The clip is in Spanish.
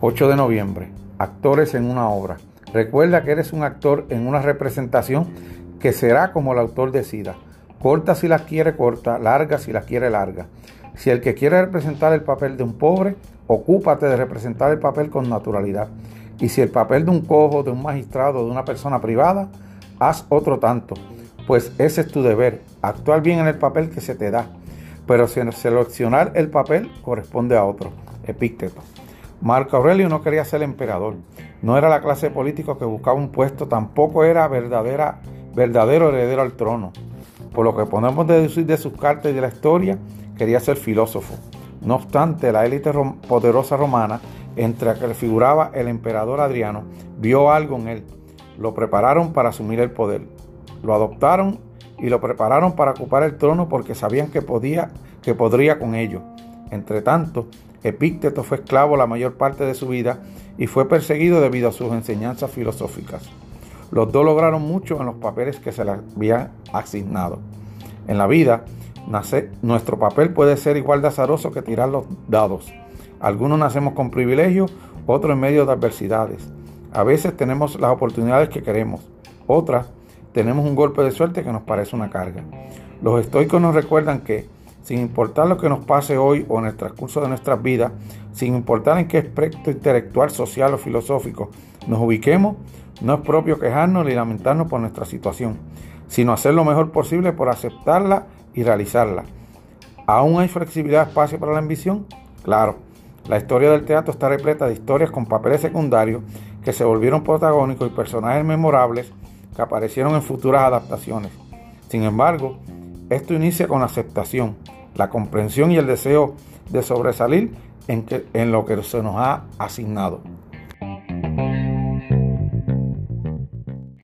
8 de noviembre. Actores en una obra. Recuerda que eres un actor en una representación que será como el autor decida. Corta si la quiere corta, larga si la quiere larga. Si el que quiere representar el papel de un pobre, ocúpate de representar el papel con naturalidad. Y si el papel de un cojo, de un magistrado, de una persona privada, haz otro tanto, pues ese es tu deber, actuar bien en el papel que se te da. Pero seleccionar el papel corresponde a otro. Epícteto. Marco Aurelio no quería ser emperador, no era la clase de político que buscaba un puesto, tampoco era verdadera, verdadero heredero al trono. Por lo que podemos deducir de sus cartas y de la historia, quería ser filósofo. No obstante, la élite poderosa romana, entre la que figuraba el emperador Adriano, vio algo en él. Lo prepararon para asumir el poder. Lo adoptaron y lo prepararon para ocupar el trono porque sabían que podía, que podría con ello. Entre tanto, Epícteto fue esclavo la mayor parte de su vida y fue perseguido debido a sus enseñanzas filosóficas. Los dos lograron mucho en los papeles que se les habían asignado. En la vida, nuestro papel puede ser igual de azaroso que tirar los dados. Algunos nacemos con privilegios, otros en medio de adversidades. A veces tenemos las oportunidades que queremos, otras tenemos un golpe de suerte que nos parece una carga. Los estoicos nos recuerdan que sin importar lo que nos pase hoy o en el transcurso de nuestras vidas, sin importar en qué aspecto intelectual, social o filosófico nos ubiquemos, no es propio quejarnos ni lamentarnos por nuestra situación, sino hacer lo mejor posible por aceptarla y realizarla. ¿Aún hay flexibilidad, espacio para la ambición? Claro, la historia del teatro está repleta de historias con papeles secundarios que se volvieron protagónicos y personajes memorables que aparecieron en futuras adaptaciones. Sin embargo, esto inicia con aceptación, la comprensión y el deseo de sobresalir en, en lo que se nos ha asignado.